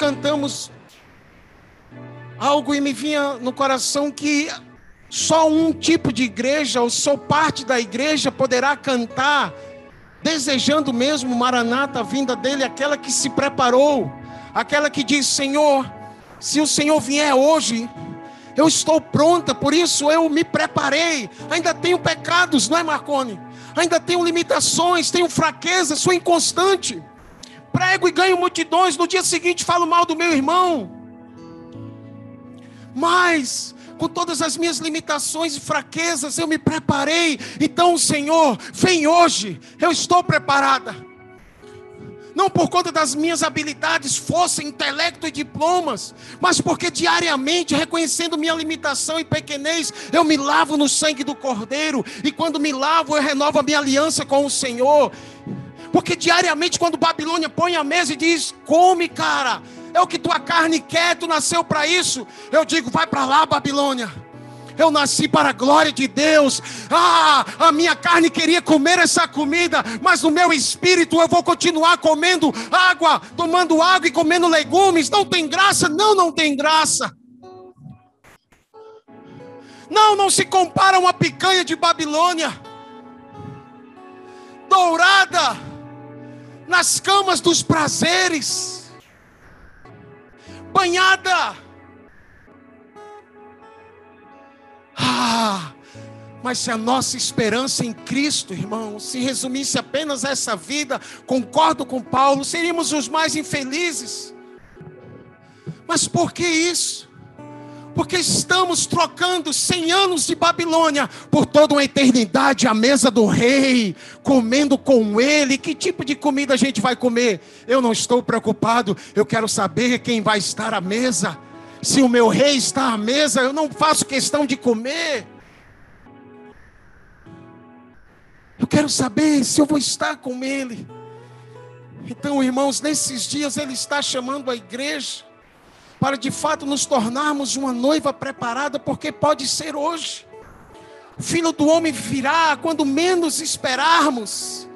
cantamos algo e me vinha no coração que só um tipo de igreja, ou só parte da igreja, poderá cantar, desejando mesmo Maranata, a vinda dele, aquela que se preparou, aquela que diz: Senhor, se o Senhor vier hoje, eu estou pronta, por isso eu me preparei. Ainda tenho pecados, não é, Marcone? Ainda tenho limitações, tenho fraqueza, sou inconstante. Prego e ganho multidões, no dia seguinte falo mal do meu irmão. Mas, com todas as minhas limitações e fraquezas, eu me preparei. Então, Senhor, vem hoje, eu estou preparada não por conta das minhas habilidades, força, intelecto e diplomas, mas porque diariamente, reconhecendo minha limitação e pequenez, eu me lavo no sangue do Cordeiro, e quando me lavo, eu renovo a minha aliança com o Senhor. Porque diariamente, quando Babilônia põe a mesa e diz: Come, cara, é o que tua carne quer, tu nasceu para isso, eu digo: Vai para lá, Babilônia eu nasci para a glória de Deus. Ah, a minha carne queria comer essa comida, mas no meu espírito eu vou continuar comendo água, tomando água e comendo legumes. Não tem graça? Não, não tem graça. Não, não se compara uma picanha de Babilônia, dourada nas camas dos prazeres, banhada Ah, mas se a nossa esperança em Cristo, irmão, se resumisse apenas a essa vida, concordo com Paulo, seríamos os mais infelizes. Mas por que isso? Porque estamos trocando 100 anos de Babilônia por toda uma eternidade à mesa do rei, comendo com ele. Que tipo de comida a gente vai comer? Eu não estou preocupado, eu quero saber quem vai estar à mesa. Se o meu rei está à mesa, eu não faço questão de comer. Eu quero saber se eu vou estar com ele. Então, irmãos, nesses dias ele está chamando a igreja para de fato nos tornarmos uma noiva preparada, porque pode ser hoje. O filho do homem virá quando menos esperarmos.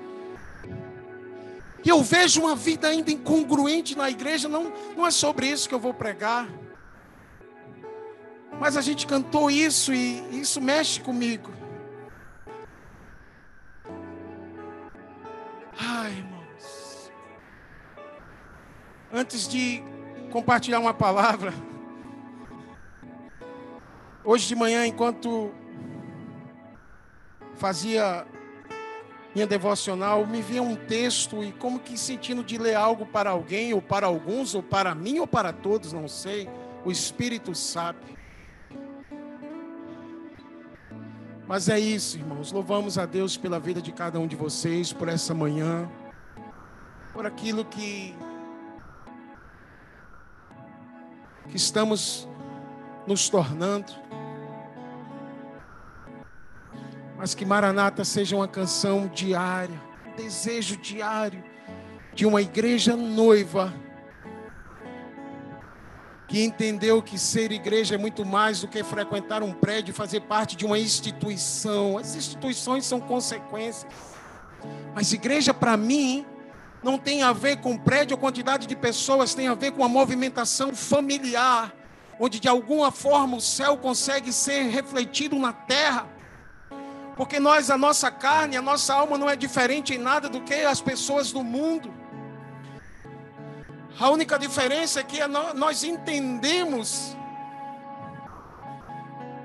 E eu vejo uma vida ainda incongruente na igreja, não, não é sobre isso que eu vou pregar. Mas a gente cantou isso e isso mexe comigo. Ai, irmãos. Antes de compartilhar uma palavra, hoje de manhã, enquanto fazia minha devocional, me vinha um texto e como que sentindo de ler algo para alguém, ou para alguns, ou para mim, ou para todos, não sei. O Espírito sabe. Mas é isso, irmãos. Louvamos a Deus pela vida de cada um de vocês, por essa manhã, por aquilo que, que estamos nos tornando. Mas que Maranata seja uma canção diária, um desejo diário de uma igreja noiva que entendeu que ser igreja é muito mais do que frequentar um prédio fazer parte de uma instituição. As instituições são consequências. Mas igreja, para mim, não tem a ver com prédio ou quantidade de pessoas, tem a ver com a movimentação familiar, onde de alguma forma o céu consegue ser refletido na terra. Porque nós, a nossa carne, a nossa alma não é diferente em nada do que as pessoas do mundo. A única diferença é que nós entendemos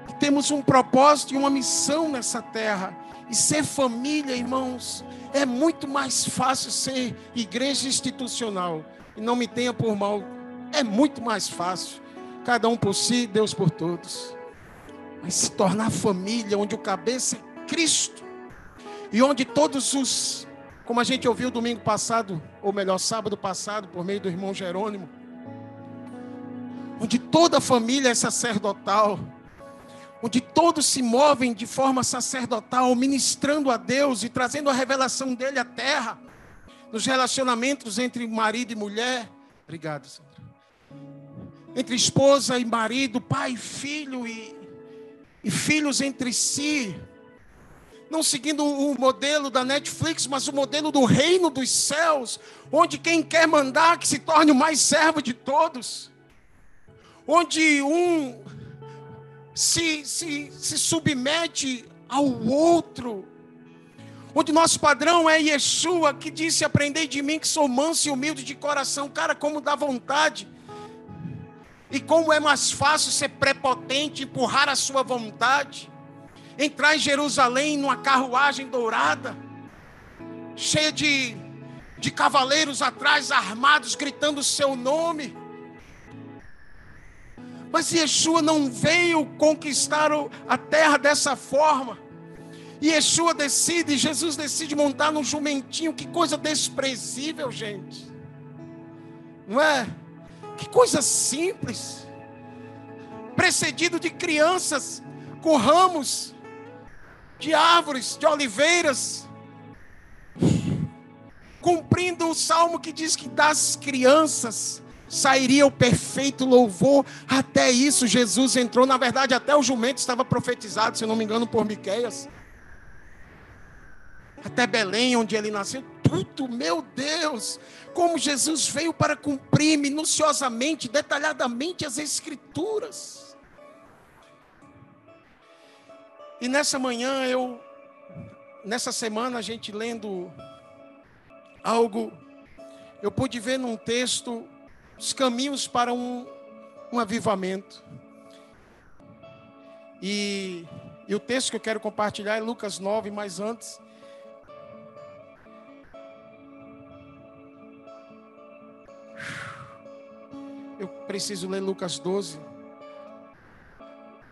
que temos um propósito e uma missão nessa terra. E ser família, irmãos, é muito mais fácil ser igreja institucional. E não me tenha por mal, é muito mais fácil. Cada um por si, Deus por todos. Mas se tornar família, onde o cabeça é Cristo, e onde todos os como a gente ouviu domingo passado, ou melhor, sábado passado, por meio do irmão Jerônimo, onde toda a família é sacerdotal, onde todos se movem de forma sacerdotal, ministrando a Deus e trazendo a revelação dele à terra, nos relacionamentos entre marido e mulher. Obrigado, Sandra. Entre esposa e marido, pai e filho, e, e filhos entre si não seguindo o modelo da Netflix, mas o modelo do reino dos céus, onde quem quer mandar que se torne o mais servo de todos, onde um se, se, se submete ao outro, onde nosso padrão é Yeshua, que disse: Aprendei de mim que sou manso e humilde de coração. Cara, como dá vontade. E como é mais fácil ser prepotente, empurrar a sua vontade entrar em Jerusalém numa carruagem dourada, cheia de, de cavaleiros atrás, armados, gritando o seu nome. Mas Yeshua não veio conquistar a terra dessa forma. Yeshua decide, Jesus decide montar num jumentinho, que coisa desprezível, gente. Não é? Que coisa simples. Precedido de crianças com ramos de árvores, de oliveiras, cumprindo o salmo que diz que das crianças sairia o perfeito louvor. Até isso Jesus entrou, na verdade, até o jumento estava profetizado, se não me engano, por Miqueias. Até Belém, onde ele nasceu, tudo, meu Deus, como Jesus veio para cumprir minuciosamente, detalhadamente as escrituras. E nessa manhã eu, nessa semana a gente lendo algo, eu pude ver num texto os caminhos para um, um avivamento. E, e o texto que eu quero compartilhar é Lucas 9, mas antes. Eu preciso ler Lucas 12.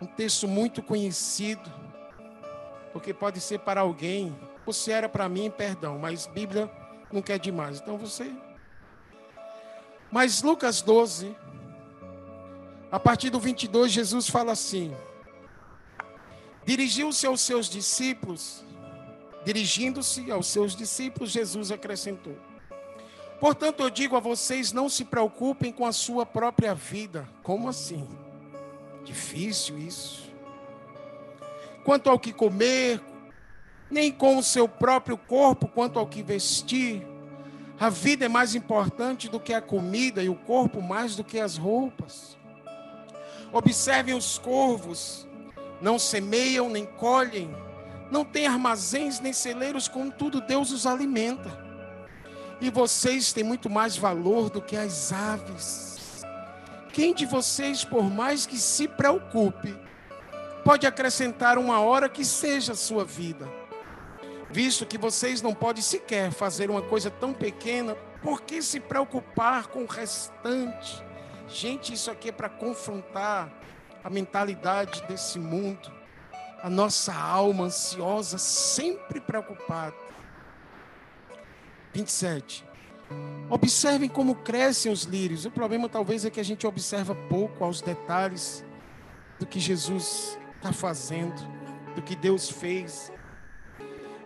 Um texto muito conhecido porque pode ser para alguém, você era para mim, perdão, mas Bíblia não quer demais. Então você. Mas Lucas 12, a partir do 22, Jesus fala assim: Dirigiu-se aos seus discípulos, dirigindo-se aos seus discípulos, Jesus acrescentou: Portanto, eu digo a vocês, não se preocupem com a sua própria vida. Como assim? Difícil isso quanto ao que comer, nem com o seu próprio corpo quanto ao que vestir. A vida é mais importante do que a comida e o corpo mais do que as roupas. Observem os corvos, não semeiam nem colhem, não têm armazéns nem celeiros, contudo Deus os alimenta. E vocês têm muito mais valor do que as aves. Quem de vocês, por mais que se preocupe, pode acrescentar uma hora que seja a sua vida. Visto que vocês não podem sequer fazer uma coisa tão pequena, por que se preocupar com o restante? Gente, isso aqui é para confrontar a mentalidade desse mundo, a nossa alma ansiosa, sempre preocupada. 27. Observem como crescem os lírios. O problema talvez é que a gente observa pouco aos detalhes do que Jesus está fazendo, do que Deus fez.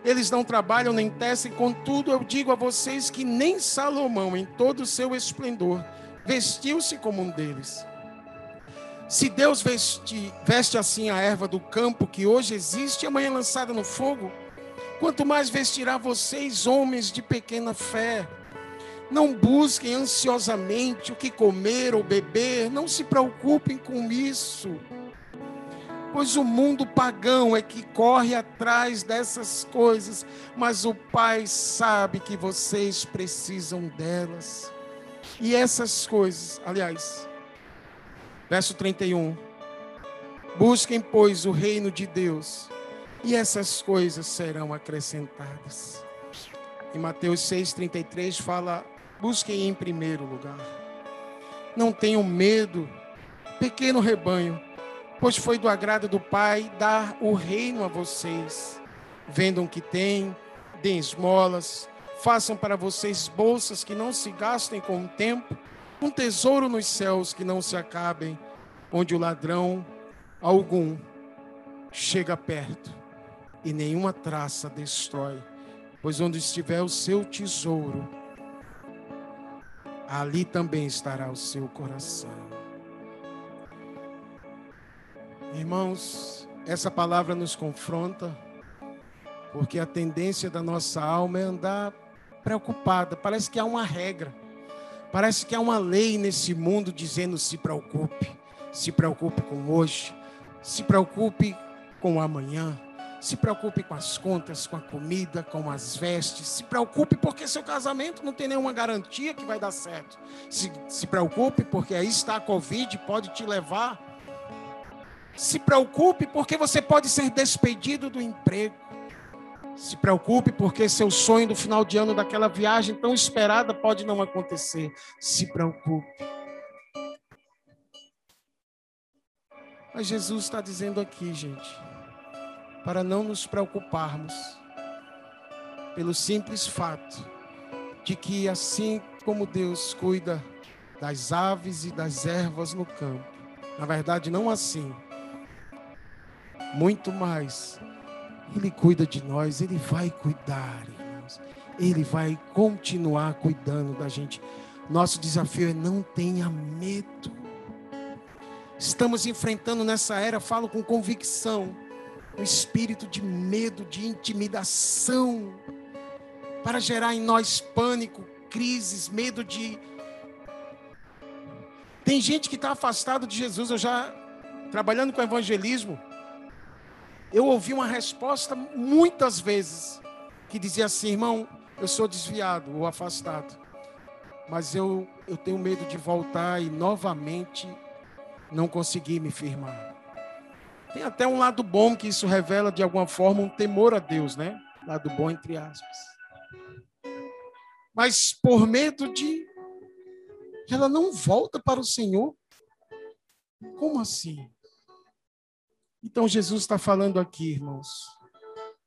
Eles não trabalham nem tecem, contudo eu digo a vocês que nem Salomão, em todo o seu esplendor, vestiu-se como um deles. Se Deus veste, veste assim a erva do campo que hoje existe e amanhã lançada no fogo, quanto mais vestirá vocês, homens de pequena fé. Não busquem ansiosamente o que comer ou beber, não se preocupem com isso pois o mundo pagão é que corre atrás dessas coisas, mas o Pai sabe que vocês precisam delas. E essas coisas, aliás, verso 31. Busquem, pois, o reino de Deus, e essas coisas serão acrescentadas. Em Mateus 6,33 fala: busquem em primeiro lugar. Não tenham medo, pequeno rebanho pois foi do agrado do Pai dar o reino a vocês. Vendam o que têm, deem esmolas, façam para vocês bolsas que não se gastem com o tempo, um tesouro nos céus que não se acabem, onde o ladrão algum chega perto e nenhuma traça destrói. Pois onde estiver o seu tesouro, ali também estará o seu coração. Irmãos, essa palavra nos confronta Porque a tendência da nossa alma é andar preocupada. Parece que há uma regra. Parece que há uma lei nesse mundo dizendo se preocupe. Se preocupe com hoje. Se preocupe com o amanhã. Se preocupe com as contas, com a comida, com as vestes. Se preocupe porque seu casamento não tem nenhuma garantia que vai dar certo. Se, se preocupe porque aí está a Covid, pode te levar. Se preocupe porque você pode ser despedido do emprego. Se preocupe, porque seu sonho do final de ano daquela viagem tão esperada pode não acontecer. Se preocupe. Mas Jesus está dizendo aqui, gente, para não nos preocuparmos, pelo simples fato de que, assim como Deus cuida das aves e das ervas no campo, na verdade, não assim, muito mais ele cuida de nós, Ele vai cuidar, irmãos. Ele vai continuar cuidando da gente. Nosso desafio é não tenha medo. Estamos enfrentando nessa era, falo com convicção, um espírito de medo, de intimidação, para gerar em nós pânico, crises, medo de. Tem gente que está afastado de Jesus. Eu já trabalhando com evangelismo, eu ouvi uma resposta muitas vezes que dizia assim, irmão, eu sou desviado ou afastado, mas eu, eu tenho medo de voltar e novamente não conseguir me firmar. Tem até um lado bom que isso revela de alguma forma um temor a Deus, né? Lado bom entre aspas. Mas por medo de ela não volta para o Senhor. Como assim? Então Jesus está falando aqui, irmãos,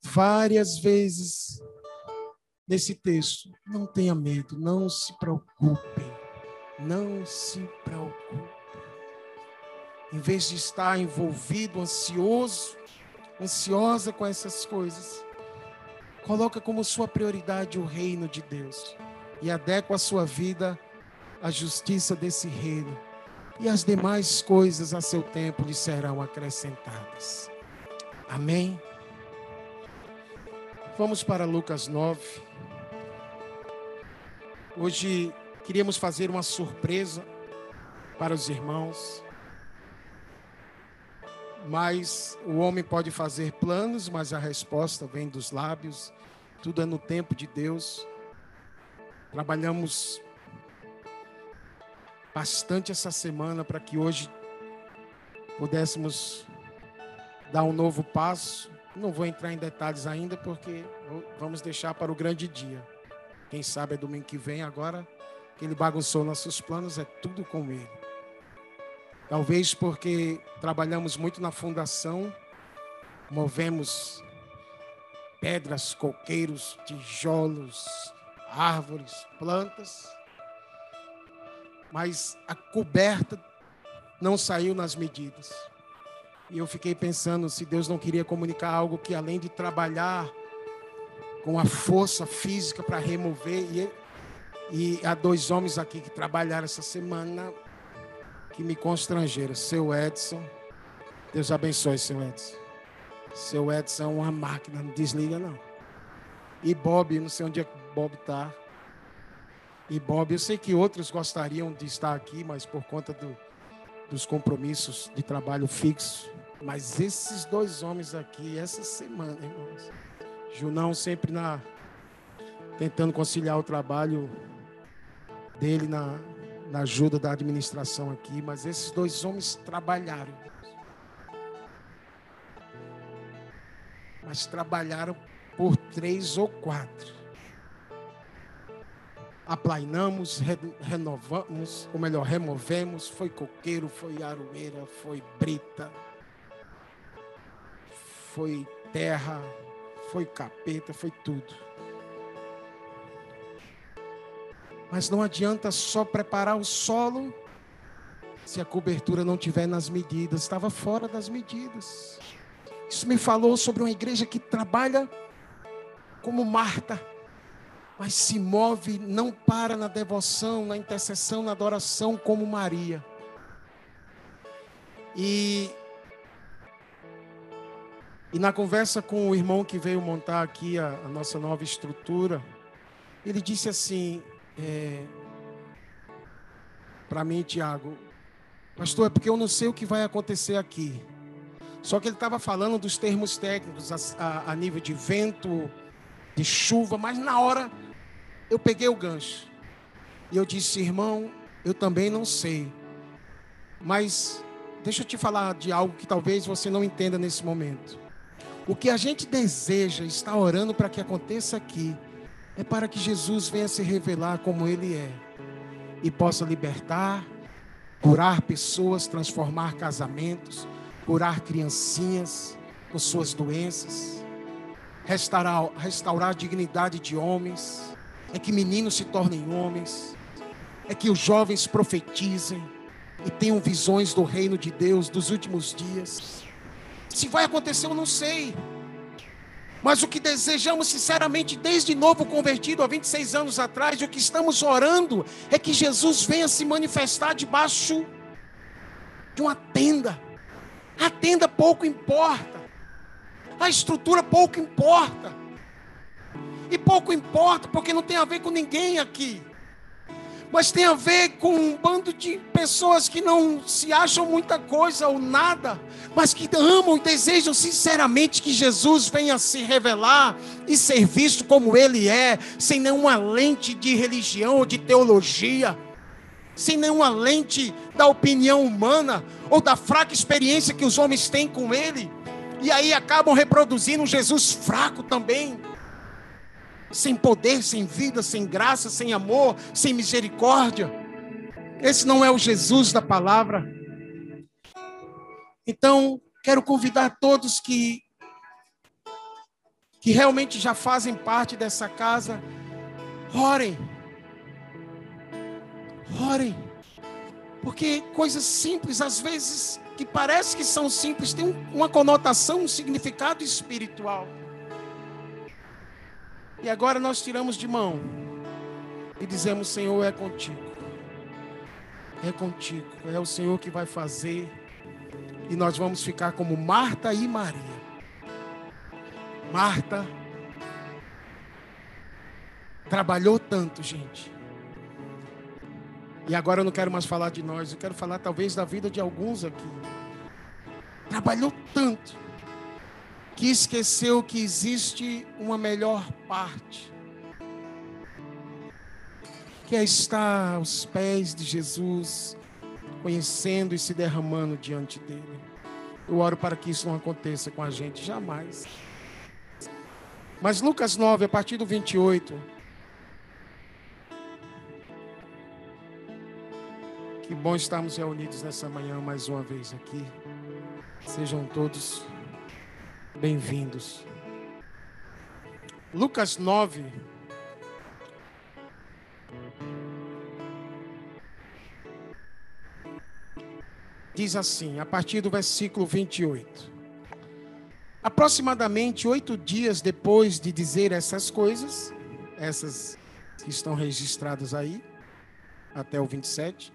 várias vezes nesse texto. Não tenha medo, não se preocupem, não se preocupem. Em vez de estar envolvido, ansioso, ansiosa com essas coisas, coloca como sua prioridade o reino de Deus e adequa a sua vida à justiça desse reino e as demais coisas a seu tempo lhe serão acrescentadas. Amém? Vamos para Lucas 9. Hoje queríamos fazer uma surpresa para os irmãos. Mas o homem pode fazer planos, mas a resposta vem dos lábios. Tudo é no tempo de Deus. Trabalhamos bastante essa semana para que hoje pudéssemos dar um novo passo. Não vou entrar em detalhes ainda, porque vamos deixar para o grande dia. Quem sabe é domingo que vem, agora que ele bagunçou nossos planos, é tudo com ele. Talvez porque trabalhamos muito na fundação, movemos pedras, coqueiros, tijolos, árvores, plantas mas a coberta não saiu nas medidas. E eu fiquei pensando se Deus não queria comunicar algo que além de trabalhar com a força física para remover e, e há dois homens aqui que trabalharam essa semana que me constrangeram, seu Edson. Deus abençoe, seu Edson. Seu Edson é uma máquina, não desliga não. E Bob, não sei onde é que Bob está e Bob. Eu sei que outros gostariam de estar aqui, mas por conta do, dos compromissos de trabalho fixo. Mas esses dois homens aqui, essa semana, irmãos. Junão sempre na tentando conciliar o trabalho dele na, na ajuda da administração aqui, mas esses dois homens trabalharam. Mas trabalharam por três ou quatro aplainamos, re, renovamos, ou melhor, removemos. Foi coqueiro, foi aroeira, foi brita, foi terra, foi capeta, foi tudo. Mas não adianta só preparar o solo se a cobertura não tiver nas medidas, estava fora das medidas. Isso me falou sobre uma igreja que trabalha como Marta mas se move, não para na devoção, na intercessão, na adoração, como Maria. E E na conversa com o irmão que veio montar aqui a, a nossa nova estrutura, ele disse assim: é, para mim, Tiago, pastor, é porque eu não sei o que vai acontecer aqui. Só que ele estava falando dos termos técnicos a, a, a nível de vento, de chuva, mas na hora eu peguei o gancho. E eu disse, irmão, eu também não sei. Mas deixa eu te falar de algo que talvez você não entenda nesse momento. O que a gente deseja, está orando para que aconteça aqui, é para que Jesus venha se revelar como Ele é e possa libertar, curar pessoas, transformar casamentos, curar criancinhas com suas doenças, restaurar, restaurar a dignidade de homens, é que meninos se tornem homens, é que os jovens profetizem e tenham visões do reino de Deus dos últimos dias. Se vai acontecer, eu não sei. Mas o que desejamos sinceramente, desde novo convertido há 26 anos atrás, o que estamos orando é que Jesus venha se manifestar debaixo de uma tenda. A tenda pouco importa, a estrutura pouco importa, e pouco importa porque não tem a ver com ninguém aqui. Mas tem a ver com um bando de pessoas que não se acham muita coisa ou nada, mas que amam e desejam sinceramente que Jesus venha se revelar e ser visto como Ele é, sem nenhuma lente de religião ou de teologia, sem nenhuma lente da opinião humana ou da fraca experiência que os homens têm com Ele, e aí acabam reproduzindo um Jesus fraco também sem poder, sem vida, sem graça, sem amor, sem misericórdia. Esse não é o Jesus da palavra. Então, quero convidar todos que que realmente já fazem parte dessa casa, orem. Orem. Porque coisas simples, às vezes, que parece que são simples, têm uma conotação, um significado espiritual. E agora nós tiramos de mão e dizemos: Senhor, é contigo. É contigo. É o Senhor que vai fazer. E nós vamos ficar como Marta e Maria. Marta trabalhou tanto, gente. E agora eu não quero mais falar de nós, eu quero falar talvez da vida de alguns aqui. Trabalhou tanto que esqueceu que existe uma melhor parte, que é estar aos pés de Jesus, conhecendo e se derramando diante dele. Eu oro para que isso não aconteça com a gente jamais. Mas Lucas 9, a partir do 28. Que bom estarmos reunidos nessa manhã mais uma vez aqui. Sejam todos bem-vindos. Lucas 9. Diz assim, a partir do versículo 28. Aproximadamente oito dias depois de dizer essas coisas, essas que estão registradas aí, até o 27,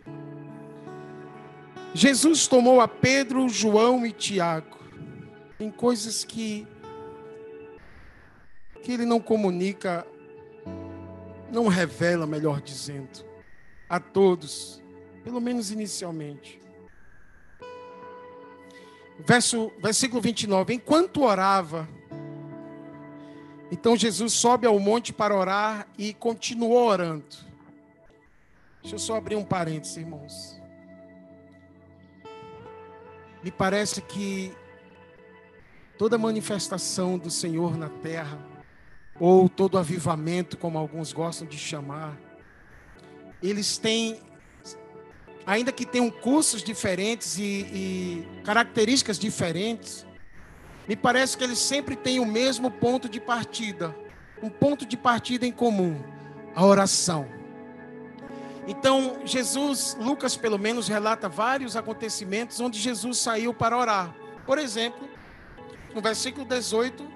Jesus tomou a Pedro, João e Tiago tem coisas que que ele não comunica, não revela, melhor dizendo, a todos, pelo menos inicialmente. Verso, versículo 29. Enquanto orava, então Jesus sobe ao monte para orar e continuou orando. Deixa eu só abrir um parênteses, irmãos. Me parece que toda manifestação do Senhor na terra, ou todo avivamento, como alguns gostam de chamar, eles têm, ainda que tenham cursos diferentes e, e características diferentes, me parece que eles sempre têm o mesmo ponto de partida, um ponto de partida em comum, a oração. Então, Jesus, Lucas pelo menos relata vários acontecimentos onde Jesus saiu para orar. Por exemplo, no versículo 18,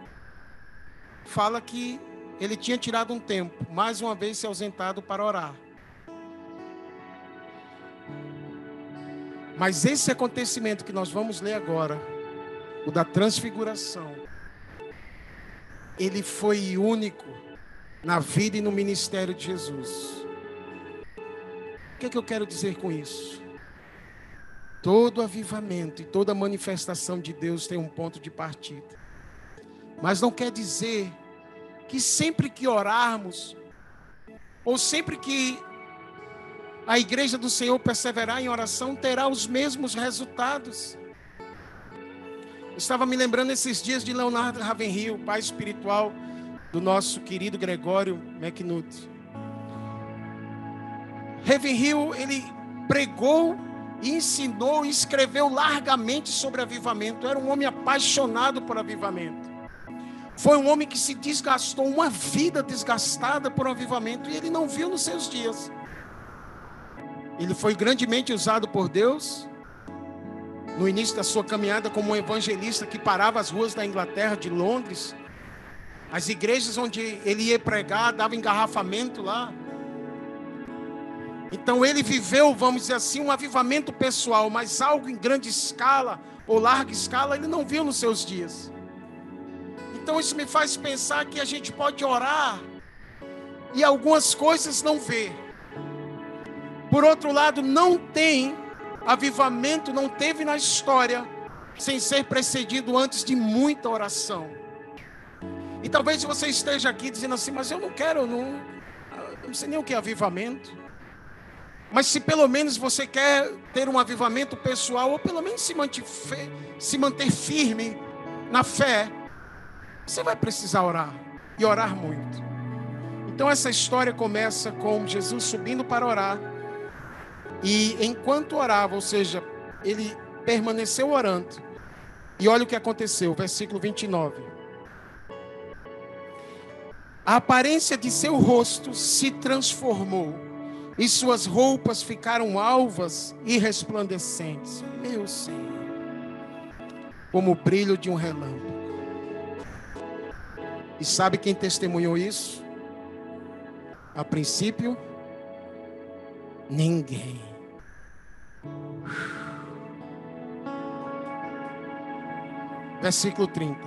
fala que ele tinha tirado um tempo, mais uma vez se ausentado para orar. Mas esse acontecimento que nós vamos ler agora, o da transfiguração, ele foi único na vida e no ministério de Jesus. O que, é que eu quero dizer com isso? Todo avivamento e toda manifestação de Deus tem um ponto de partida. Mas não quer dizer que sempre que orarmos, ou sempre que a igreja do Senhor perseverar em oração, terá os mesmos resultados. Eu estava me lembrando esses dias de Leonardo Ravenhill, pai espiritual do nosso querido Gregório McNutt. Ravenhill, ele pregou, ensinou e escreveu largamente sobre avivamento. Era um homem apaixonado por avivamento. Foi um homem que se desgastou, uma vida desgastada por um avivamento, e ele não viu nos seus dias. Ele foi grandemente usado por Deus no início da sua caminhada como um evangelista que parava as ruas da Inglaterra, de Londres, as igrejas onde ele ia pregar, dava engarrafamento lá. Então ele viveu, vamos dizer assim, um avivamento pessoal, mas algo em grande escala ou larga escala ele não viu nos seus dias. Então isso me faz pensar que a gente pode orar e algumas coisas não ver. Por outro lado, não tem avivamento, não teve na história sem ser precedido antes de muita oração. E talvez você esteja aqui dizendo assim, mas eu não quero, eu não, eu não sei nem o que é avivamento. Mas se pelo menos você quer ter um avivamento pessoal, ou pelo menos se manter, se manter firme na fé, você vai precisar orar e orar muito. Então essa história começa com Jesus subindo para orar e enquanto orava, ou seja, ele permaneceu orando. E olha o que aconteceu, versículo 29. A aparência de seu rosto se transformou, e suas roupas ficaram alvas e resplandecentes. Meu Senhor, como o brilho de um relâmpago. E sabe quem testemunhou isso? A princípio, ninguém. Versículo 30.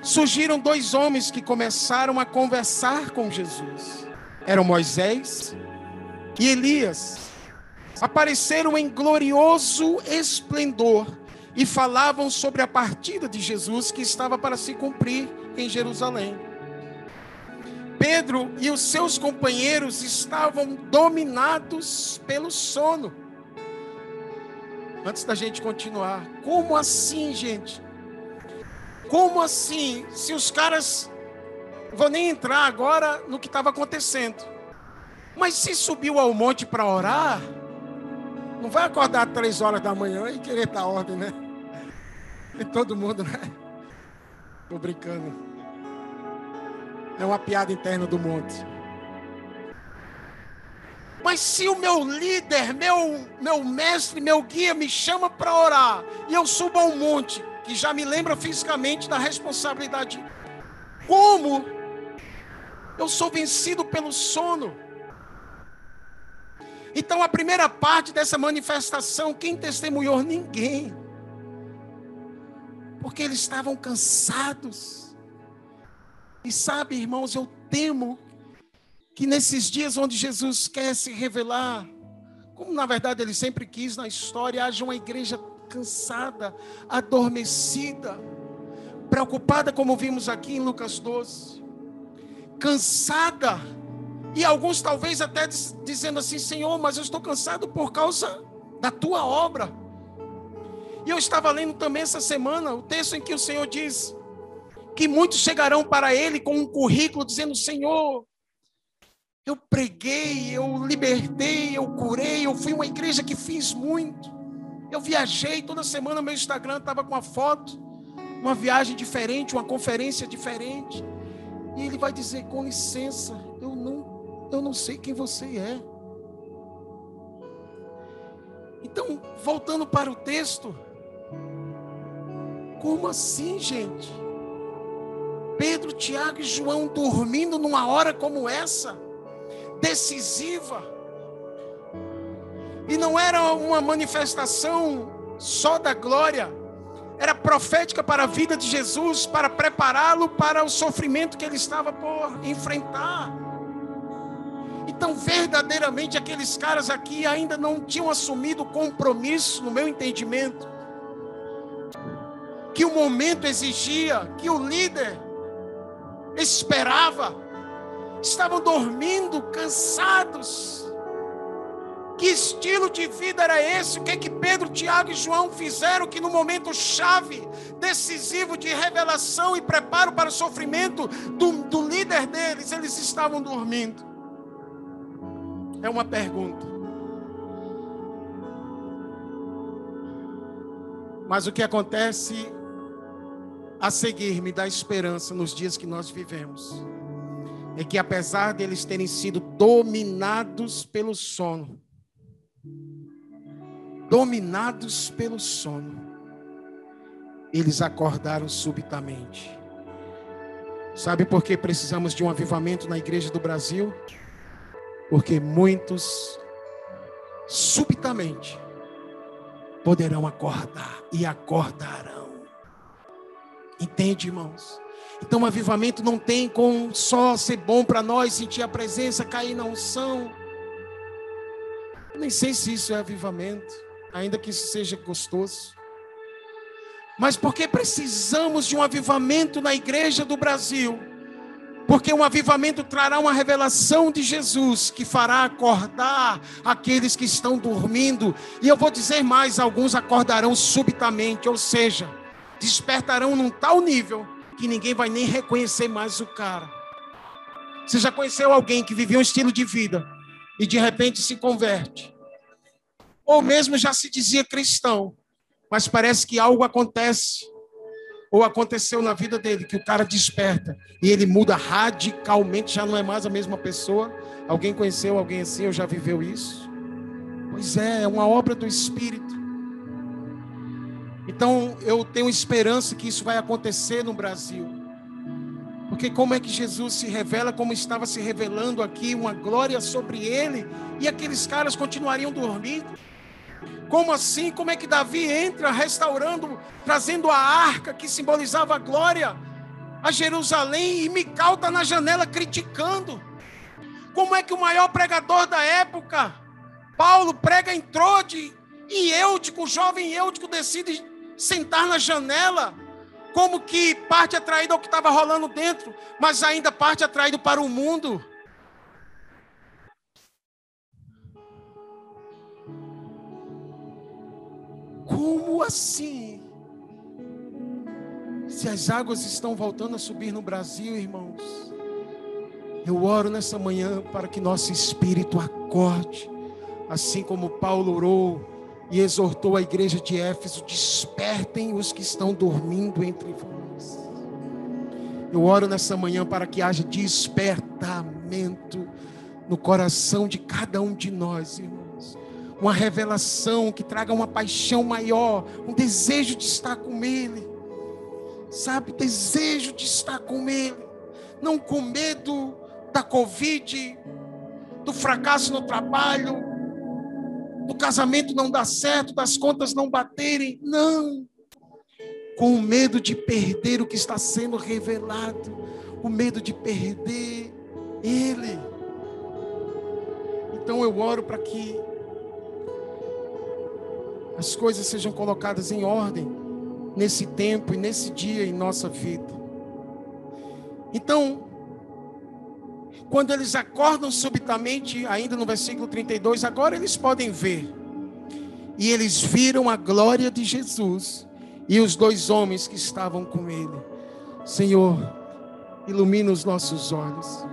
Surgiram dois homens que começaram a conversar com Jesus. Eram Moisés e Elias. Apareceram em glorioso esplendor e falavam sobre a partida de Jesus que estava para se cumprir em Jerusalém. Pedro e os seus companheiros estavam dominados pelo sono. Antes da gente continuar, como assim, gente? Como assim? Se os caras. Vou nem entrar agora no que estava acontecendo. Mas se subiu ao monte para orar, não vai acordar três horas da manhã e querer dar ordem, né? E todo mundo, né? Estou brincando. É uma piada interna do monte. Mas se o meu líder, meu, meu mestre, meu guia me chama para orar e eu subo ao monte, que já me lembra fisicamente da responsabilidade, como eu sou vencido pelo sono? Então a primeira parte dessa manifestação, quem testemunhou? Ninguém. Porque eles estavam cansados. E sabe, irmãos, eu temo que nesses dias onde Jesus quer se revelar, como na verdade ele sempre quis na história, haja uma igreja cansada, adormecida, preocupada, como vimos aqui em Lucas 12, cansada, e alguns talvez até dizendo assim: Senhor, mas eu estou cansado por causa da tua obra. E eu estava lendo também essa semana o texto em que o Senhor diz que muitos chegarão para Ele com um currículo dizendo: Senhor, eu preguei, eu libertei, eu curei, eu fui uma igreja que fiz muito. Eu viajei toda semana, meu Instagram estava com uma foto, uma viagem diferente, uma conferência diferente. E ele vai dizer: com licença, eu não, eu não sei quem você é. Então, voltando para o texto, como assim, gente? Pedro, Tiago e João dormindo numa hora como essa? decisiva. E não era uma manifestação só da glória, era profética para a vida de Jesus, para prepará-lo para o sofrimento que ele estava por enfrentar. Então, verdadeiramente, aqueles caras aqui ainda não tinham assumido compromisso, no meu entendimento, que o momento exigia, que o líder esperava, estavam dormindo, cansados. Que estilo de vida era esse? O que é que Pedro, Tiago e João fizeram que no momento chave, decisivo de revelação e preparo para o sofrimento do, do líder deles, eles estavam dormindo? É uma pergunta. Mas o que acontece a seguir me dá esperança nos dias que nós vivemos. É que apesar deles terem sido dominados pelo sono, dominados pelo sono, eles acordaram subitamente. Sabe por que precisamos de um avivamento na igreja do Brasil? Porque muitos subitamente poderão acordar e acordarão. Entende, irmãos? Então, o avivamento não tem com só ser bom para nós, sentir a presença, cair na unção. Eu nem sei se isso é avivamento, ainda que isso seja gostoso. Mas porque precisamos de um avivamento na igreja do Brasil? Porque um avivamento trará uma revelação de Jesus que fará acordar aqueles que estão dormindo. E eu vou dizer mais: alguns acordarão subitamente, ou seja, despertarão num tal nível que ninguém vai nem reconhecer mais o cara. Você já conheceu alguém que vivia um estilo de vida e de repente se converte? Ou mesmo já se dizia cristão, mas parece que algo acontece ou aconteceu na vida dele que o cara desperta e ele muda radicalmente, já não é mais a mesma pessoa. Alguém conheceu alguém assim ou já viveu isso? Pois é, é uma obra do Espírito. Então eu tenho esperança que isso vai acontecer no Brasil. Porque como é que Jesus se revela, como estava se revelando aqui, uma glória sobre ele, e aqueles caras continuariam dormindo? Como assim? Como é que Davi entra restaurando, trazendo a arca que simbolizava a glória a Jerusalém, e Mical está na janela criticando? Como é que o maior pregador da época, Paulo, prega em Trode, e Eutico, o jovem Eutico, decide sentar na janela, como que parte atraído ao que estava rolando dentro, mas ainda parte atraído para o mundo. Como assim? Se as águas estão voltando a subir no Brasil, irmãos, eu oro nessa manhã para que nosso espírito acorde, assim como Paulo orou e exortou a igreja de Éfeso: despertem os que estão dormindo entre vós. Eu oro nessa manhã para que haja despertamento no coração de cada um de nós, irmãos. Uma revelação que traga uma paixão maior, um desejo de estar com Ele, sabe? Desejo de estar com Ele, não com medo da Covid, do fracasso no trabalho, do casamento não dar certo, das contas não baterem. Não. Com medo de perder o que está sendo revelado, o medo de perder Ele. Então eu oro para que as coisas sejam colocadas em ordem nesse tempo e nesse dia em nossa vida. Então, quando eles acordam subitamente, ainda no versículo 32, agora eles podem ver. E eles viram a glória de Jesus e os dois homens que estavam com ele. Senhor, ilumina os nossos olhos.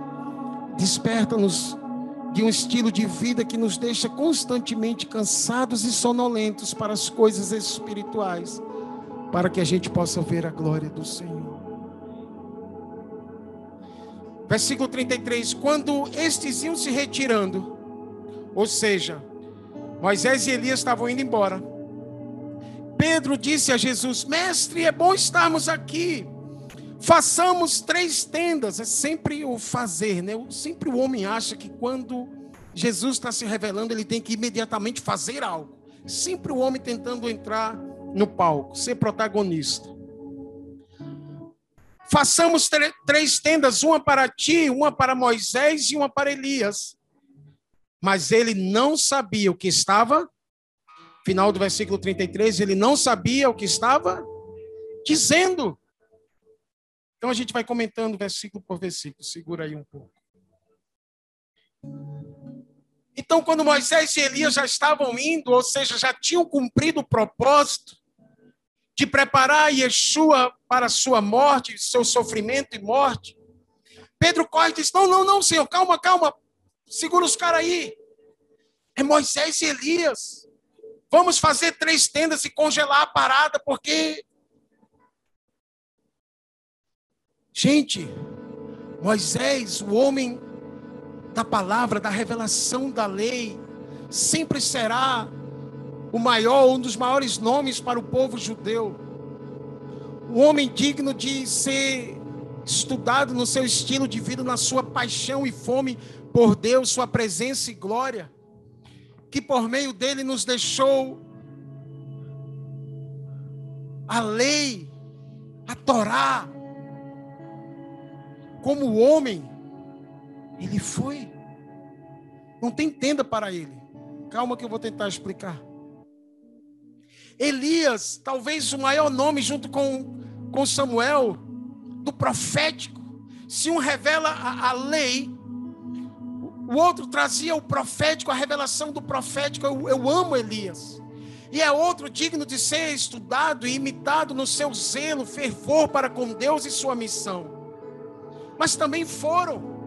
Desperta-nos de um estilo de vida que nos deixa constantemente cansados e sonolentos para as coisas espirituais, para que a gente possa ver a glória do Senhor. Versículo 33: Quando estes iam se retirando, ou seja, Moisés e Elias estavam indo embora. Pedro disse a Jesus: Mestre, é bom estarmos aqui. Façamos três tendas. É sempre o fazer, né? Sempre o homem acha que quando Jesus está se revelando, ele tem que imediatamente fazer algo. Sempre o homem tentando entrar no palco, ser protagonista. Façamos três tendas, uma para ti, uma para Moisés e uma para Elias. Mas ele não sabia o que estava, final do versículo 33, ele não sabia o que estava dizendo. Então a gente vai comentando versículo por versículo, segura aí um pouco. Então, quando Moisés e Elias já estavam indo, ou seja, já tinham cumprido o propósito de preparar Yeshua para sua morte, seu sofrimento e morte, Pedro corre e diz: Não, não, não, Senhor, calma, calma, segura os caras aí. É Moisés e Elias. Vamos fazer três tendas e congelar a parada, porque. Gente, Moisés, o homem da palavra, da revelação da lei, sempre será o maior, um dos maiores nomes para o povo judeu. Um homem digno de ser estudado no seu estilo de vida, na sua paixão e fome por Deus, sua presença e glória, que por meio dele nos deixou a lei, a Torá, como homem ele foi. Não tem tenda para ele. Calma que eu vou tentar explicar. Elias, talvez o maior nome junto com, com Samuel, do profético. Se um revela a, a lei, o outro trazia o profético, a revelação do profético. Eu, eu amo Elias. E é outro digno de ser estudado e imitado no seu zelo, fervor para com Deus e sua missão. Mas também foram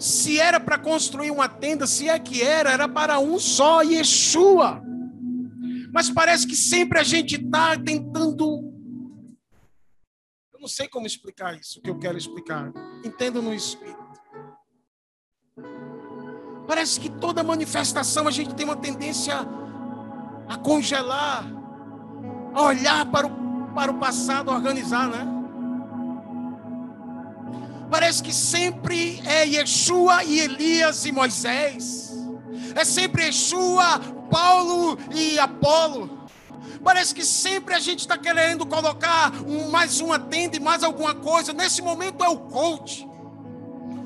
se era para construir uma tenda, se é que era, era para um só, Yeshua. Mas parece que sempre a gente está tentando. Eu não sei como explicar isso, o que eu quero explicar. Entendo no Espírito. Parece que toda manifestação a gente tem uma tendência a congelar, a olhar para o, para o passado, a organizar, né? Parece que sempre é Yeshua e Elias e Moisés. É sempre Yeshua, Paulo e Apolo. Parece que sempre a gente está querendo colocar um, mais uma tenda e mais alguma coisa. Nesse momento é o coach.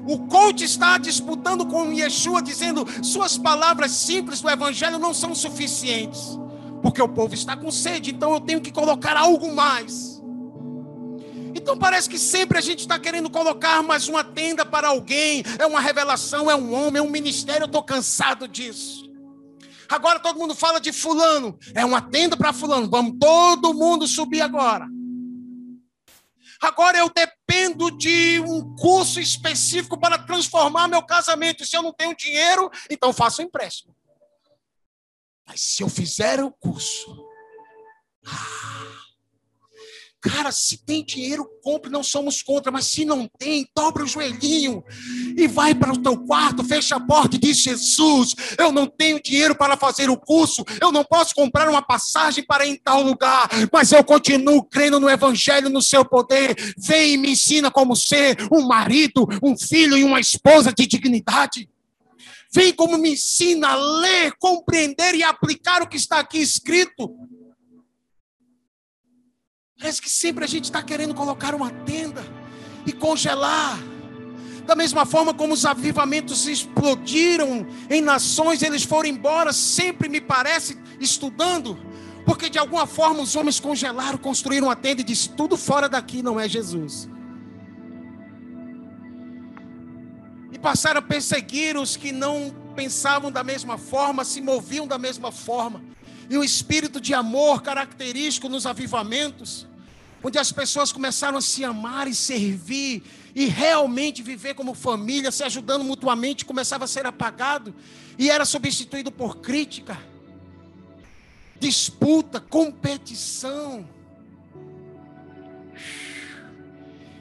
O coach está disputando com Yeshua, dizendo: suas palavras simples do evangelho não são suficientes, porque o povo está com sede, então eu tenho que colocar algo mais. Então parece que sempre a gente está querendo colocar mais uma tenda para alguém. É uma revelação, é um homem, é um ministério. Eu estou cansado disso. Agora todo mundo fala de fulano. É uma tenda para fulano. Vamos todo mundo subir agora. Agora eu dependo de um curso específico para transformar meu casamento. Se eu não tenho dinheiro, então faço um empréstimo. Mas se eu fizer o curso, ah, Cara, se tem dinheiro, compre, não somos contra, mas se não tem, dobra o joelhinho e vai para o teu quarto, fecha a porta e diz: Jesus, eu não tenho dinheiro para fazer o curso, eu não posso comprar uma passagem para ir em tal lugar, mas eu continuo crendo no Evangelho, no seu poder. Vem e me ensina como ser um marido, um filho e uma esposa de dignidade. Vem como me ensina a ler, compreender e aplicar o que está aqui escrito. Parece que sempre a gente está querendo colocar uma tenda e congelar. Da mesma forma como os avivamentos explodiram em nações, eles foram embora, sempre me parece, estudando, porque de alguma forma os homens congelaram, construíram uma tenda e disse: tudo fora daqui não é Jesus. E passaram a perseguir os que não pensavam da mesma forma, se moviam da mesma forma. E o espírito de amor característico nos avivamentos, onde as pessoas começaram a se amar e servir e realmente viver como família, se ajudando mutuamente, começava a ser apagado e era substituído por crítica, disputa, competição.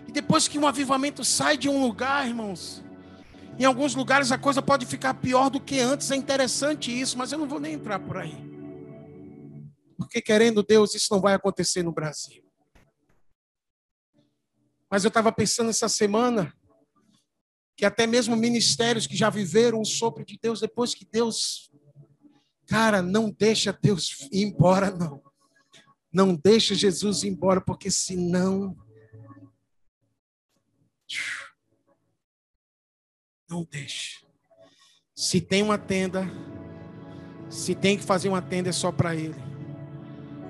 E depois que um avivamento sai de um lugar, irmãos, em alguns lugares a coisa pode ficar pior do que antes. É interessante isso, mas eu não vou nem entrar por aí. Porque querendo Deus, isso não vai acontecer no Brasil. Mas eu estava pensando essa semana que até mesmo ministérios que já viveram o sopro de Deus, depois que Deus Cara, não deixa Deus ir embora, não. Não deixa Jesus ir embora, porque senão. Não deixa. Se tem uma tenda, se tem que fazer uma tenda, é só para ele.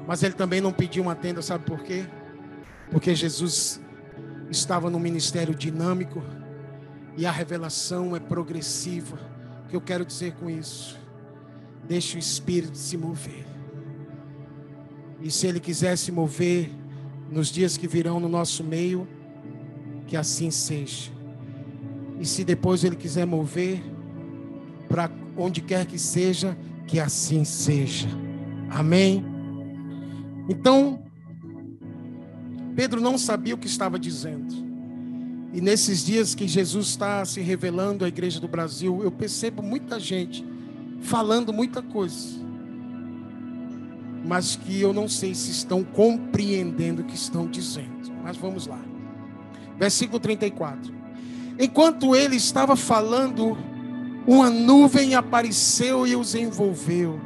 Mas ele também não pediu uma tenda, sabe por quê? Porque Jesus estava no ministério dinâmico e a revelação é progressiva. O que eu quero dizer com isso? Deixe o Espírito se mover. E se ele quiser se mover nos dias que virão no nosso meio, que assim seja. E se depois ele quiser mover para onde quer que seja, que assim seja. Amém. Então, Pedro não sabia o que estava dizendo. E nesses dias que Jesus está se revelando à igreja do Brasil, eu percebo muita gente falando muita coisa, mas que eu não sei se estão compreendendo o que estão dizendo. Mas vamos lá. Versículo 34. Enquanto ele estava falando, uma nuvem apareceu e os envolveu.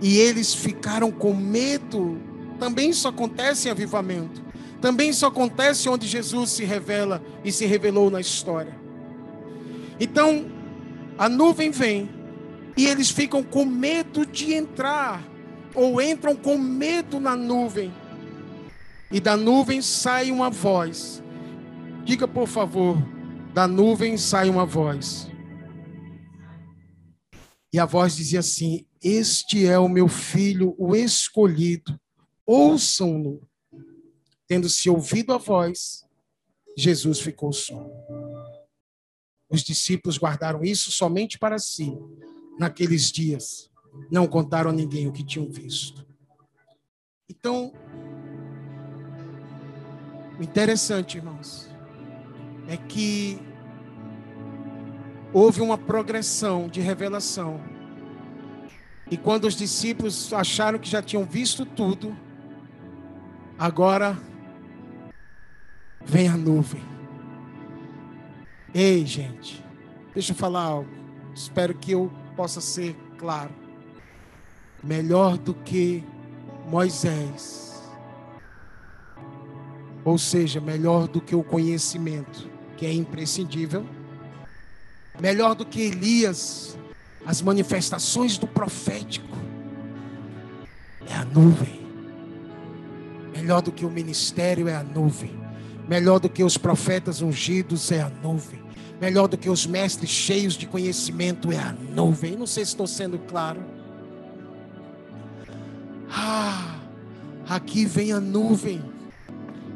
E eles ficaram com medo. Também isso acontece em avivamento. Também isso acontece onde Jesus se revela e se revelou na história. Então, a nuvem vem e eles ficam com medo de entrar, ou entram com medo na nuvem. E da nuvem sai uma voz. Diga, por favor, da nuvem sai uma voz. E a voz dizia assim: Este é o meu filho, o escolhido, ouçam-no. Tendo-se ouvido a voz, Jesus ficou só. Os discípulos guardaram isso somente para si. Naqueles dias, não contaram a ninguém o que tinham visto. Então, o interessante, irmãos, é que houve uma progressão de revelação. E quando os discípulos acharam que já tinham visto tudo, agora vem a nuvem. Ei, gente, deixa eu falar algo. Espero que eu possa ser claro. Melhor do que Moisés. Ou seja, melhor do que o conhecimento, que é imprescindível. Melhor do que Elias, as manifestações do profético. É a nuvem. Melhor do que o ministério é a nuvem. Melhor do que os profetas ungidos é a nuvem. Melhor do que os mestres cheios de conhecimento é a nuvem. Não sei se estou sendo claro. Ah, aqui vem a nuvem.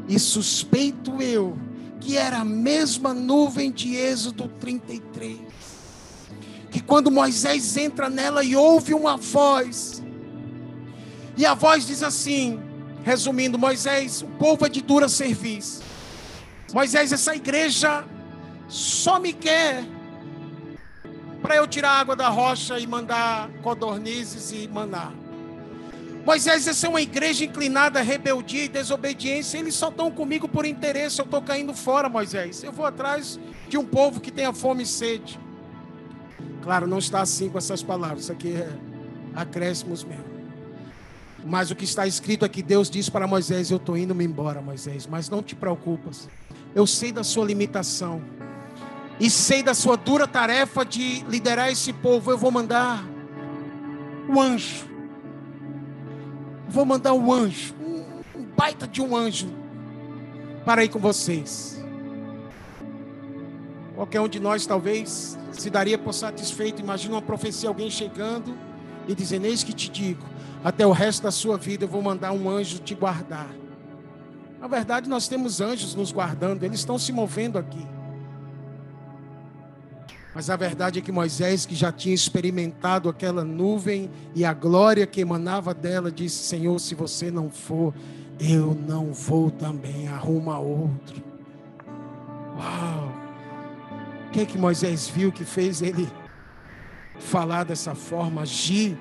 E suspeito eu que era a mesma nuvem de Êxodo 33. Que quando Moisés entra nela e ouve uma voz, e a voz diz assim, resumindo, Moisés, o povo é de dura serviço. Moisés, essa igreja só me quer para eu tirar água da rocha e mandar codornizes e maná. Moisés, essa é uma igreja inclinada a rebeldia e desobediência. Eles só estão comigo por interesse. Eu estou caindo fora, Moisés. Eu vou atrás de um povo que tenha fome e sede. Claro, não está assim com essas palavras. Isso aqui é acréscimos mesmo. Mas o que está escrito aqui, Deus diz para Moisés: Eu estou indo me embora, Moisés, mas não te preocupas. Eu sei da sua limitação. E sei da sua dura tarefa de liderar esse povo. Eu vou mandar um anjo. Vou mandar um anjo. Um baita de um anjo. Para ir com vocês. Qualquer um de nós talvez se daria por satisfeito. Imagina uma profecia, alguém chegando e dizendo: Eis que te digo, até o resto da sua vida eu vou mandar um anjo te guardar. Na verdade, nós temos anjos nos guardando, eles estão se movendo aqui. Mas a verdade é que Moisés, que já tinha experimentado aquela nuvem e a glória que emanava dela, disse: Senhor, se você não for, eu não vou também, arruma outro. Uau! O que é que Moisés viu que fez ele falar dessa forma, agir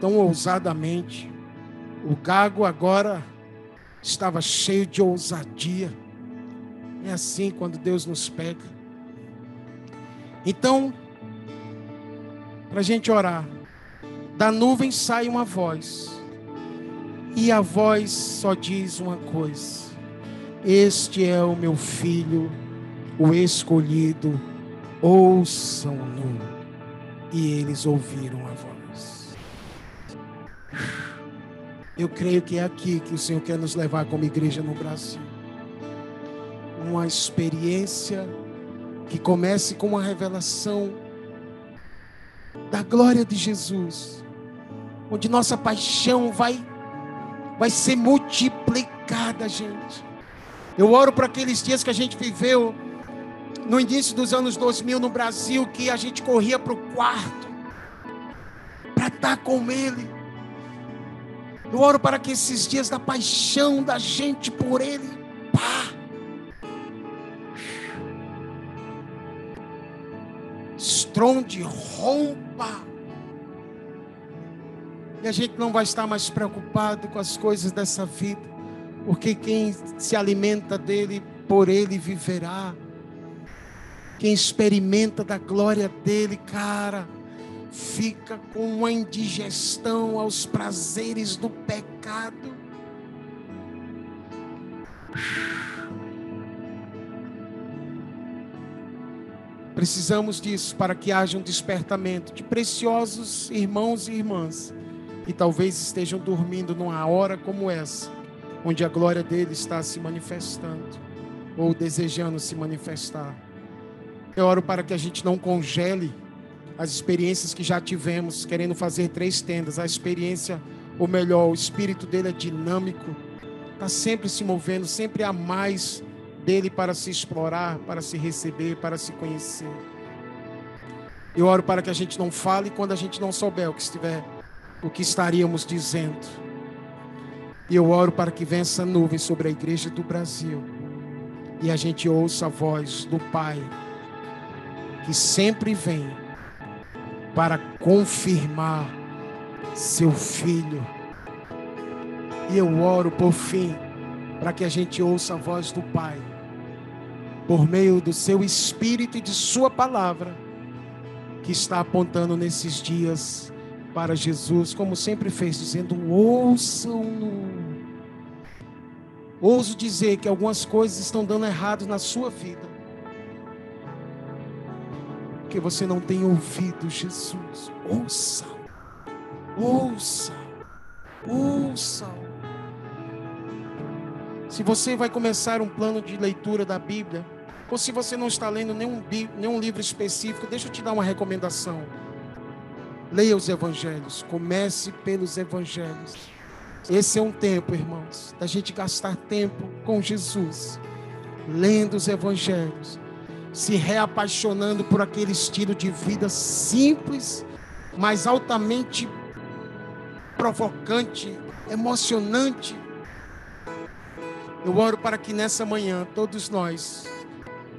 tão ousadamente? O gago agora estava cheio de ousadia. É assim quando Deus nos pega. Então, para a gente orar, Da nuvem sai uma voz, e a voz só diz uma coisa: Este é o meu filho, o escolhido, ouçam-no. E eles ouviram a voz. Eu creio que é aqui que o Senhor quer nos levar como igreja no Brasil. Uma experiência que comece com uma revelação da glória de Jesus, onde nossa paixão vai vai ser multiplicada, gente. Eu oro para aqueles dias que a gente viveu no início dos anos 2000 no Brasil, que a gente corria para o quarto para estar com Ele. Eu oro para que esses dias da paixão da gente por Ele, pá, estronde, rompa. E a gente não vai estar mais preocupado com as coisas dessa vida, porque quem se alimenta dele, por ele viverá. Quem experimenta da glória dele, cara, fica com uma indigestão aos prazeres do pecado. Precisamos disso para que haja um despertamento de preciosos irmãos e irmãs que talvez estejam dormindo numa hora como essa, onde a glória dele está se manifestando ou desejando se manifestar. Eu oro para que a gente não congele as experiências que já tivemos, querendo fazer três tendas. A experiência, ou melhor, o espírito dele é dinâmico, está sempre se movendo, sempre há mais dele para se explorar, para se receber, para se conhecer. Eu oro para que a gente não fale quando a gente não souber o que estiver, o que estaríamos dizendo. E eu oro para que essa nuvem sobre a igreja do Brasil e a gente ouça a voz do Pai que sempre vem para confirmar seu filho. E eu oro por fim para que a gente ouça a voz do Pai por meio do seu espírito e de sua palavra, que está apontando nesses dias para Jesus, como sempre fez, dizendo: ouçam-no. Ouso dizer que algumas coisas estão dando errado na sua vida, porque você não tem ouvido Jesus. Ouçam, ouçam, ouçam. Se você vai começar um plano de leitura da Bíblia, ou se você não está lendo nenhum, nenhum livro específico, deixa eu te dar uma recomendação. Leia os evangelhos. Comece pelos evangelhos. Esse é um tempo, irmãos, da gente gastar tempo com Jesus, lendo os evangelhos, se reapaixonando por aquele estilo de vida simples, mas altamente provocante, emocionante. Eu oro para que nessa manhã todos nós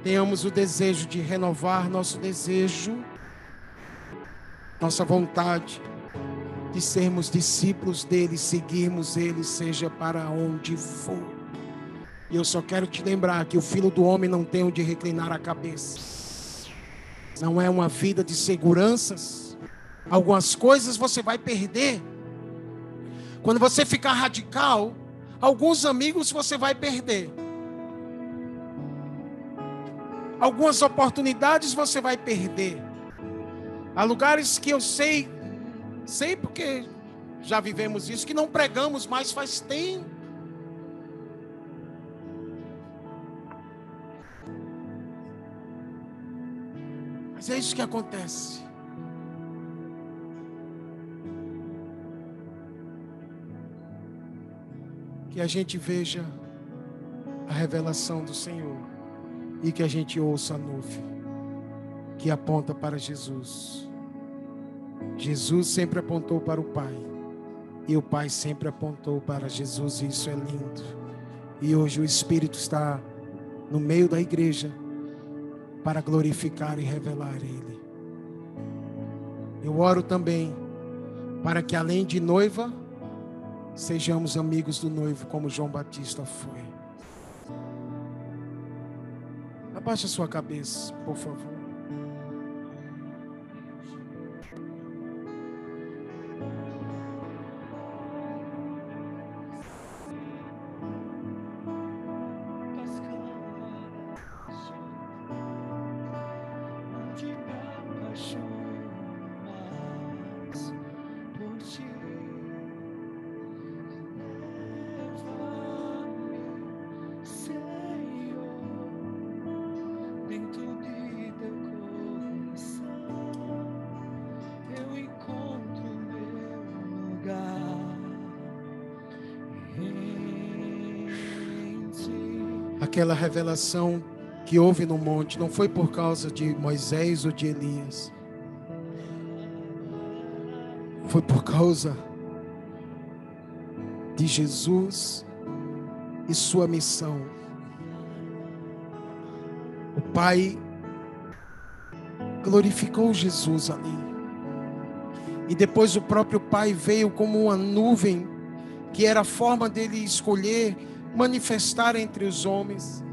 tenhamos o desejo de renovar nosso desejo, nossa vontade de sermos discípulos dele, seguirmos ele, seja para onde for. E eu só quero te lembrar que o filho do homem não tem onde reclinar a cabeça. Não é uma vida de seguranças. Algumas coisas você vai perder. Quando você ficar radical, alguns amigos você vai perder. Algumas oportunidades você vai perder. Há lugares que eu sei, sei porque já vivemos isso, que não pregamos mais faz tempo. Mas é isso que acontece. Que a gente veja a revelação do Senhor e que a gente ouça a nuvem que aponta para Jesus. Jesus sempre apontou para o Pai e o Pai sempre apontou para Jesus, e isso é lindo. E hoje o Espírito está no meio da igreja para glorificar e revelar Ele. Eu oro também para que além de noiva, sejamos amigos do noivo, como João Batista foi. Abaixe sua cabeça, por favor. Aquela revelação que houve no monte não foi por causa de Moisés ou de Elias. Foi por causa de Jesus e sua missão. O Pai glorificou Jesus ali. E depois o próprio Pai veio como uma nuvem, que era a forma dele escolher manifestar entre os homens.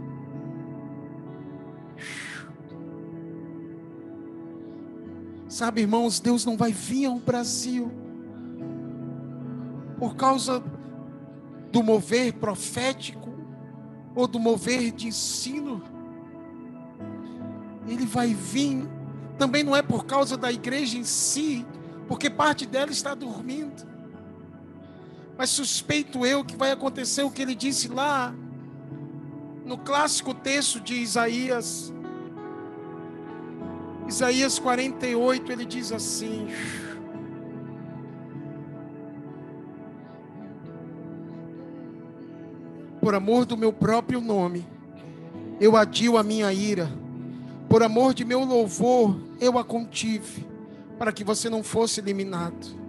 Sabe, irmãos, Deus não vai vir ao Brasil por causa do mover profético ou do mover de ensino. Ele vai vir também não é por causa da igreja em si, porque parte dela está dormindo. Mas suspeito eu que vai acontecer o que ele disse lá no clássico texto de Isaías. Isaías 48, ele diz assim: Por amor do meu próprio nome, eu adio a minha ira por amor de meu louvor, eu a contive, para que você não fosse eliminado.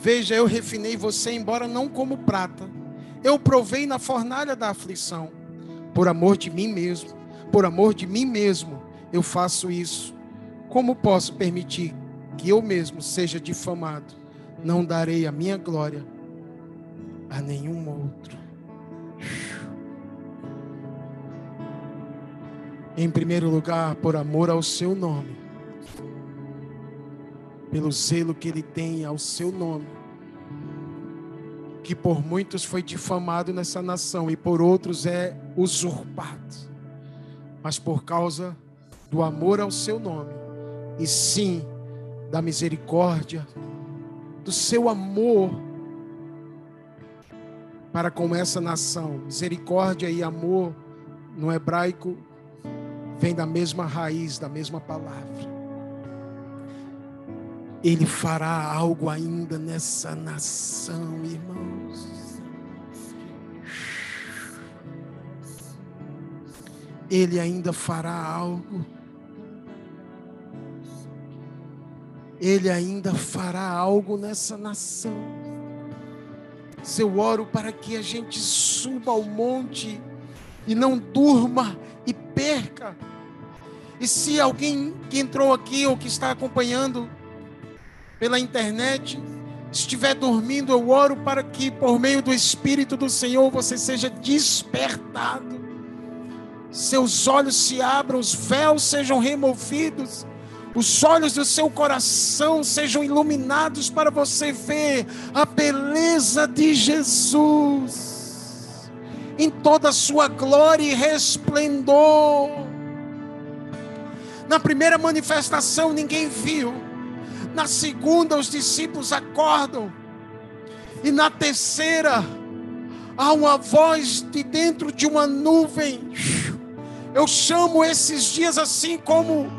Veja, eu refinei você, embora não como prata. Eu provei na fornalha da aflição. Por amor de mim mesmo, por amor de mim mesmo, eu faço isso. Como posso permitir que eu mesmo seja difamado? Não darei a minha glória a nenhum outro. Em primeiro lugar, por amor ao seu nome, pelo zelo que ele tem ao seu nome, que por muitos foi difamado nessa nação e por outros é usurpado, mas por causa do amor ao seu nome, e sim da misericórdia, do seu amor para com essa nação. Misericórdia e amor no hebraico vem da mesma raiz, da mesma palavra. Ele fará algo ainda nessa nação, irmãos. Ele ainda fará algo. Ele ainda fará algo nessa nação. Se eu oro para que a gente suba ao monte e não durma e perca. E se alguém que entrou aqui ou que está acompanhando pela internet estiver dormindo, eu oro para que por meio do Espírito do Senhor você seja despertado. Seus olhos se abram, os véus sejam removidos, os olhos do seu coração sejam iluminados para você ver a beleza de Jesus em toda a sua glória e resplendor. Na primeira manifestação ninguém viu, na segunda os discípulos acordam, e na terceira há uma voz de dentro de uma nuvem. Eu chamo esses dias assim como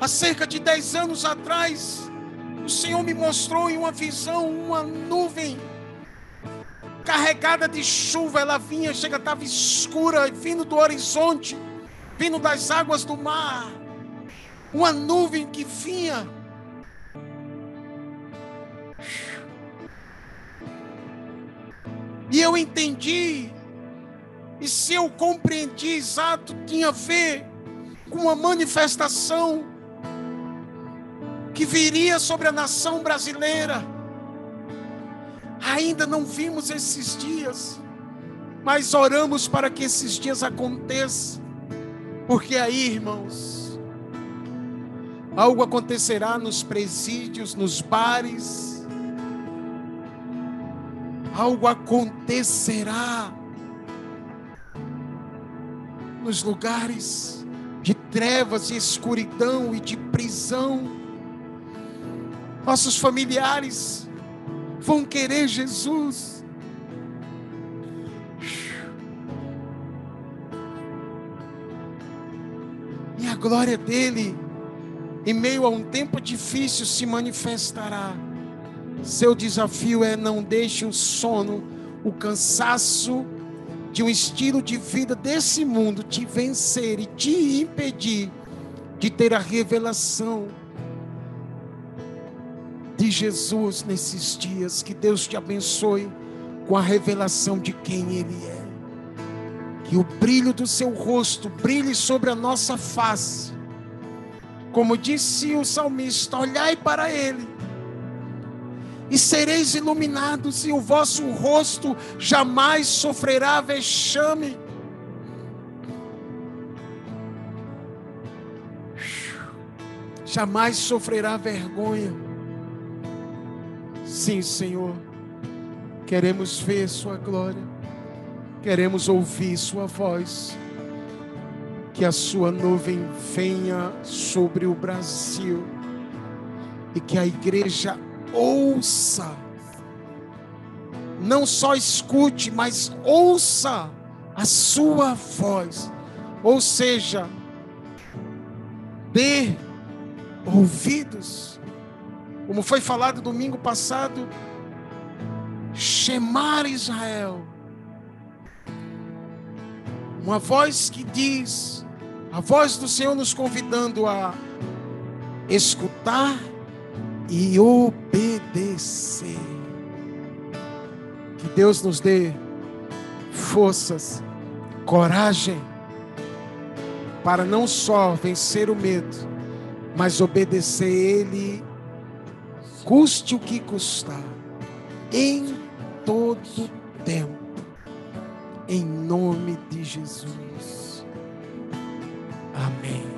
há cerca de dez anos atrás, o Senhor me mostrou em uma visão uma nuvem carregada de chuva, ela vinha, chega, estava escura, vindo do horizonte, vindo das águas do mar. Uma nuvem que vinha. E eu entendi, e se eu compreendi exato, tinha a ver com a manifestação que viria sobre a nação brasileira Ainda não vimos esses dias, mas oramos para que esses dias aconteçam, porque aí, irmãos, algo acontecerá nos presídios, nos bares, algo acontecerá nos lugares de trevas e escuridão e de prisão. Nossos familiares vão querer Jesus. E a glória dele, em meio a um tempo difícil, se manifestará. Seu desafio é não deixe o sono, o cansaço de um estilo de vida desse mundo te vencer e te impedir de ter a revelação de Jesus nesses dias. Que Deus te abençoe com a revelação de quem Ele é. Que o brilho do seu rosto brilhe sobre a nossa face. Como disse o salmista, olhai para Ele e sereis iluminados, e o vosso rosto jamais sofrerá vexame. Jamais sofrerá vergonha. Sim, Senhor, queremos ver Sua glória, queremos ouvir Sua voz. Que a Sua nuvem venha sobre o Brasil e que a igreja ouça. Não só escute, mas ouça a sua voz. Ou seja, dê ouvidos. Como foi falado domingo passado, chamar Israel. Uma voz que diz, a voz do Senhor nos convidando a escutar e obedecer. Que Deus nos dê forças, coragem, para não só vencer o medo, mas obedecer Ele, custe o que custar, em todo tempo, em nome de Jesus. Amém.